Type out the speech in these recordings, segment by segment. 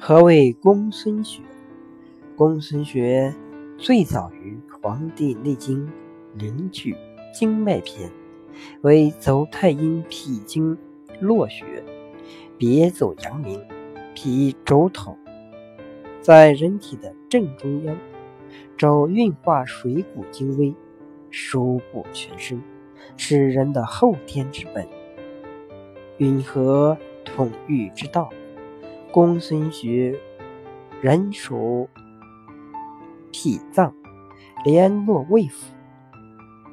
何谓公孙穴？公孙穴最早于《黄帝内经·灵据·经脉篇》，为走太阴脾经络穴，别走阳明，脾轴头，在人体的正中央，轴运化水谷精微，输布全身，是人的后天之本，允和统御之道。公孙穴，人属脾脏，联络胃腑，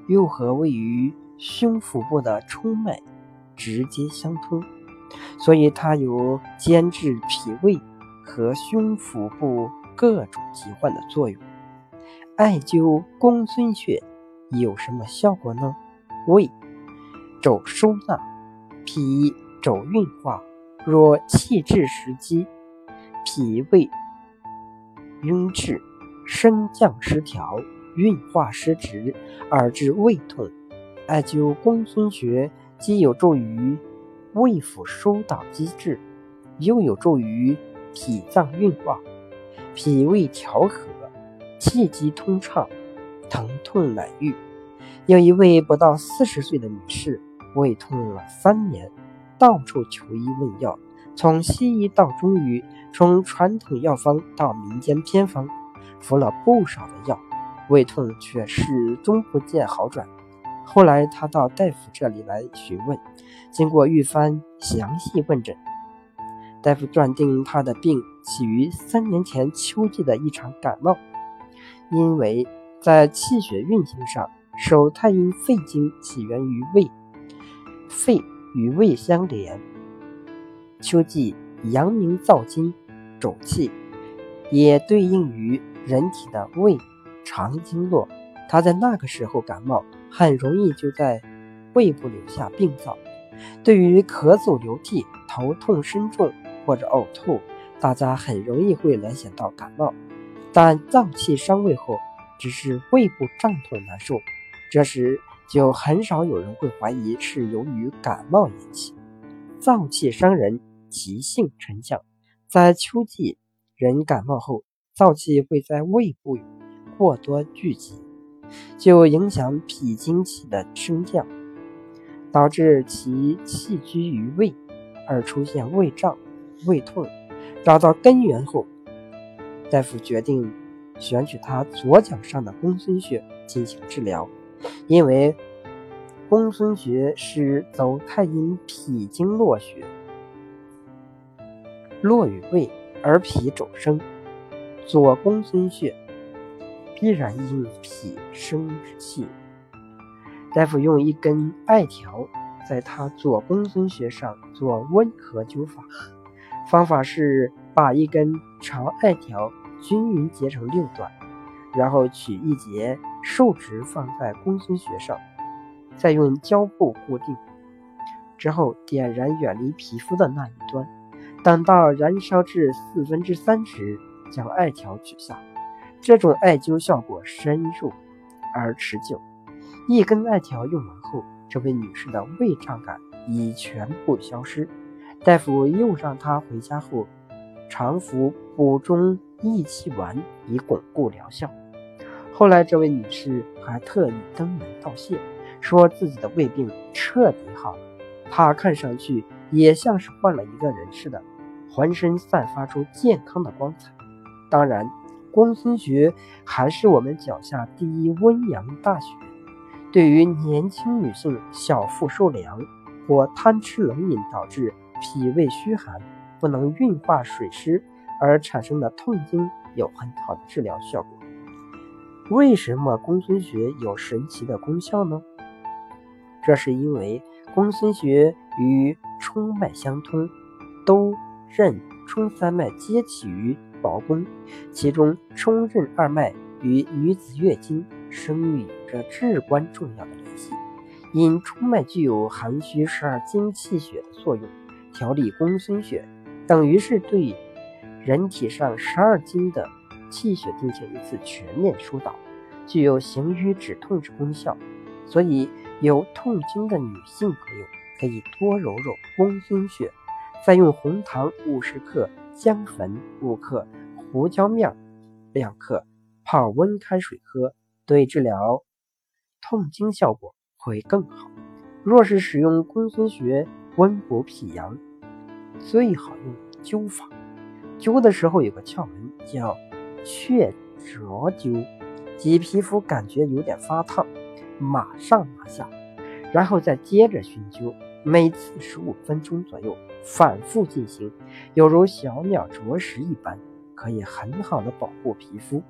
又和位于胸腹部的冲脉直接相通，所以它有兼治脾胃和胸腹部各种疾患的作用。艾灸公孙穴有什么效果呢？胃肘收纳，脾肘运化。若气滞时积，脾胃壅滞，升降失调，运化失职，而致胃痛，艾灸公孙穴既有助于胃腑疏导机制，又有助于脾脏运化、脾胃调和、气机通畅，疼痛难愈。有一位不到四十岁的女士，胃痛了三年。到处求医问药，从西医到中医，从传统药方到民间偏方，服了不少的药，胃痛却始终不见好转。后来他到大夫这里来询问，经过一番详细问诊，大夫断定他的病起于三年前秋季的一场感冒，因为在气血运行上，手太阴肺经起源于胃，肺。与胃相连，秋季阳明燥金，主气，也对应于人体的胃肠经络。他在那个时候感冒，很容易就在胃部留下病灶。对于咳嗽流涕、头痛身重或者呕吐，大家很容易会联想到感冒。但脏气伤胃后，只是胃部胀痛难受，这时。就很少有人会怀疑是由于感冒引起。燥气伤人，急性沉降。在秋季，人感冒后，燥气会在胃部过多聚集，就影响脾经气的升降，导致其气居于胃，而出现胃胀、胃痛。找到根源后，大夫决定选取他左脚上的公孙穴进行治疗。因为公孙穴是走太阴脾经络穴，络于胃而脾主生，左公孙穴必然因脾生气。大夫用一根艾条在他左公孙穴上做温和灸法，方法是把一根长艾条均匀截成六段，然后取一节。竖直放在公孙穴上，再用胶布固定，之后点燃远离皮肤的那一端，等到燃烧至四分之三时，将艾条取下。这种艾灸效果深入而持久。一根艾条用完后，这位女士的胃胀感已全部消失。大夫又让她回家后常服补中益气丸，以巩固疗效。后来，这位女士还特意登门道谢，说自己的胃病彻底好了。她看上去也像是换了一个人似的，浑身散发出健康的光彩。当然，公孙穴还是我们脚下第一温阳大穴，对于年轻女性小腹受凉或贪吃冷饮导致脾胃虚寒、不能运化水湿而产生的痛经，有很好的治疗效果。为什么公孙穴有神奇的功效呢？这是因为公孙穴与冲脉相通，都任冲三脉皆起于胞宫，其中冲任二脉与女子月经、生育有着至关重要的联系。因冲脉具有寒虚十二经气血的作用，调理公孙穴，等于是对人体上十二经的。气血进行一次全面疏导，具有行瘀止痛之功效，所以有痛经的女性朋友可以多揉揉公孙穴，再用红糖五十克姜粉五克，胡椒面两克，泡温开水喝，对治疗痛经效果会更好。若是使用公孙穴温补脾阳，最好用灸法。灸的时候有个窍门，叫雀啄灸，即皮肤感觉有点发烫，马上拿下，然后再接着熏灸，每次十五分钟左右，反复进行，有如小鸟啄食一般，可以很好的保护皮肤。